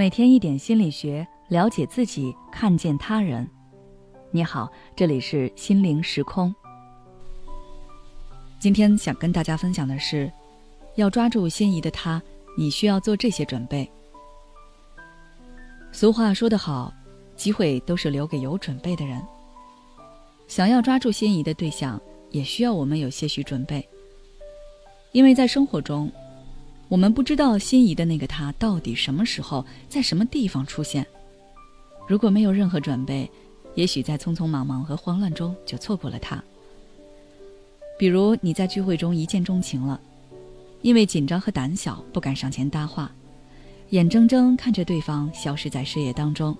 每天一点心理学，了解自己，看见他人。你好，这里是心灵时空。今天想跟大家分享的是，要抓住心仪的他，你需要做这些准备。俗话说得好，机会都是留给有准备的人。想要抓住心仪的对象，也需要我们有些许准备，因为在生活中。我们不知道心仪的那个他到底什么时候在什么地方出现。如果没有任何准备，也许在匆匆忙忙和慌乱中就错过了他。比如你在聚会中一见钟情了，因为紧张和胆小不敢上前搭话，眼睁睁看着对方消失在视野当中，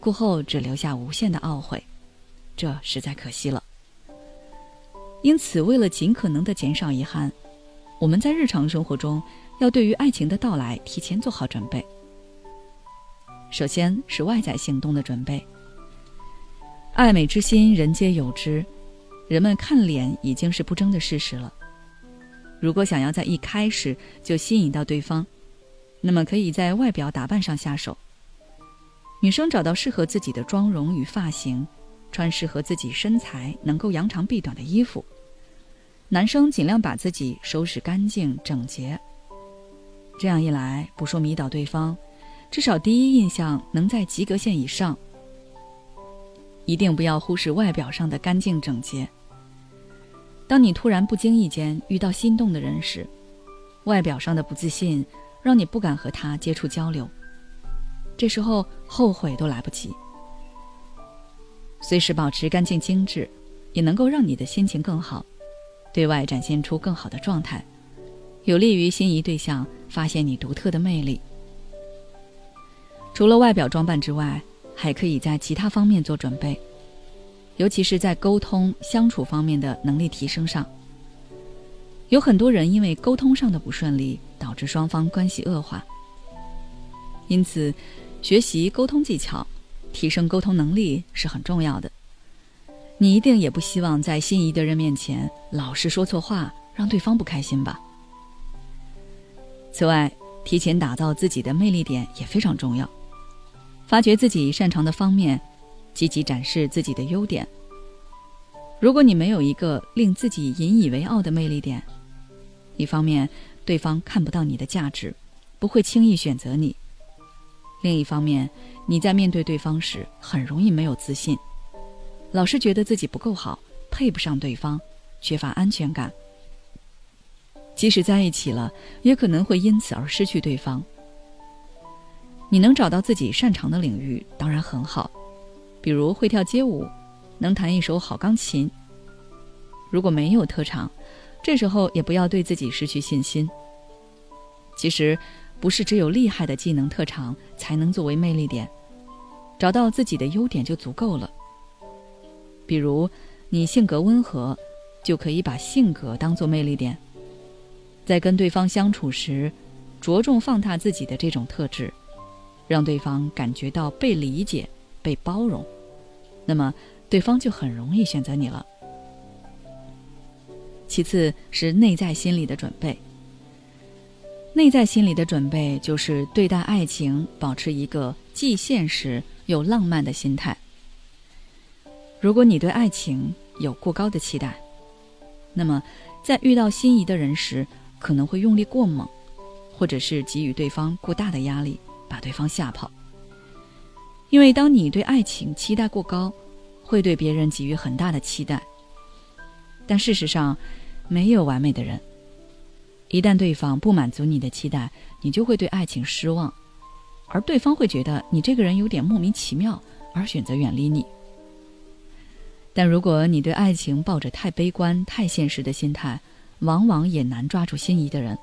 过后只留下无限的懊悔，这实在可惜了。因此，为了尽可能的减少遗憾。我们在日常生活中要对于爱情的到来提前做好准备。首先是外在行动的准备。爱美之心，人皆有之，人们看脸已经是不争的事实了。如果想要在一开始就吸引到对方，那么可以在外表打扮上下手。女生找到适合自己的妆容与发型，穿适合自己身材能够扬长避短的衣服。男生尽量把自己收拾干净整洁，这样一来，不说迷倒对方，至少第一印象能在及格线以上。一定不要忽视外表上的干净整洁。当你突然不经意间遇到心动的人时，外表上的不自信让你不敢和他接触交流，这时候后悔都来不及。随时保持干净精致，也能够让你的心情更好。对外展现出更好的状态，有利于心仪对象发现你独特的魅力。除了外表装扮之外，还可以在其他方面做准备，尤其是在沟通相处方面的能力提升上。有很多人因为沟通上的不顺利，导致双方关系恶化。因此，学习沟通技巧，提升沟通能力是很重要的。你一定也不希望在心仪的人面前老是说错话，让对方不开心吧？此外，提前打造自己的魅力点也非常重要，发掘自己擅长的方面，积极展示自己的优点。如果你没有一个令自己引以为傲的魅力点，一方面对方看不到你的价值，不会轻易选择你；另一方面，你在面对对方时很容易没有自信。老是觉得自己不够好，配不上对方，缺乏安全感。即使在一起了，也可能会因此而失去对方。你能找到自己擅长的领域，当然很好，比如会跳街舞，能弹一首好钢琴。如果没有特长，这时候也不要对自己失去信心。其实，不是只有厉害的技能特长才能作为魅力点，找到自己的优点就足够了。比如，你性格温和，就可以把性格当做魅力点。在跟对方相处时，着重放大自己的这种特质，让对方感觉到被理解、被包容，那么对方就很容易选择你了。其次是内在心理的准备。内在心理的准备就是对待爱情保持一个既现实又浪漫的心态。如果你对爱情有过高的期待，那么在遇到心仪的人时，可能会用力过猛，或者是给予对方过大的压力，把对方吓跑。因为当你对爱情期待过高，会对别人给予很大的期待。但事实上，没有完美的人。一旦对方不满足你的期待，你就会对爱情失望，而对方会觉得你这个人有点莫名其妙，而选择远离你。但如果你对爱情抱着太悲观、太现实的心态，往往也难抓住心仪的人，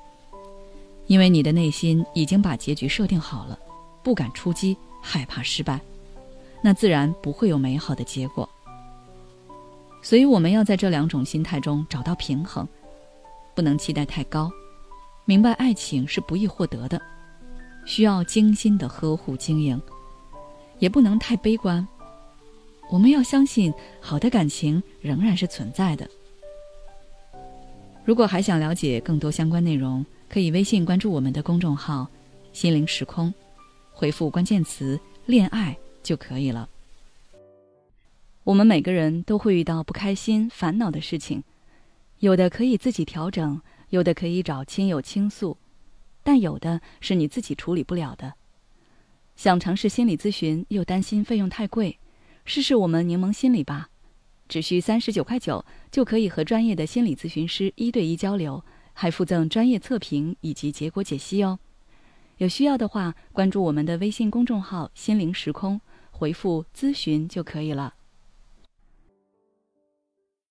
因为你的内心已经把结局设定好了，不敢出击，害怕失败，那自然不会有美好的结果。所以我们要在这两种心态中找到平衡，不能期待太高，明白爱情是不易获得的，需要精心的呵护经营，也不能太悲观。我们要相信，好的感情仍然是存在的。如果还想了解更多相关内容，可以微信关注我们的公众号“心灵时空”，回复关键词“恋爱”就可以了。我们每个人都会遇到不开心、烦恼的事情，有的可以自己调整，有的可以找亲友倾诉，但有的是你自己处理不了的。想尝试心理咨询，又担心费用太贵，试试我们柠檬心理吧，只需三十九块九就可以和专业的心理咨询师一对一交流，还附赠专业测评以及结果解析哦。有需要的话，关注我们的微信公众号“心灵时空”，回复“咨询”就可以了。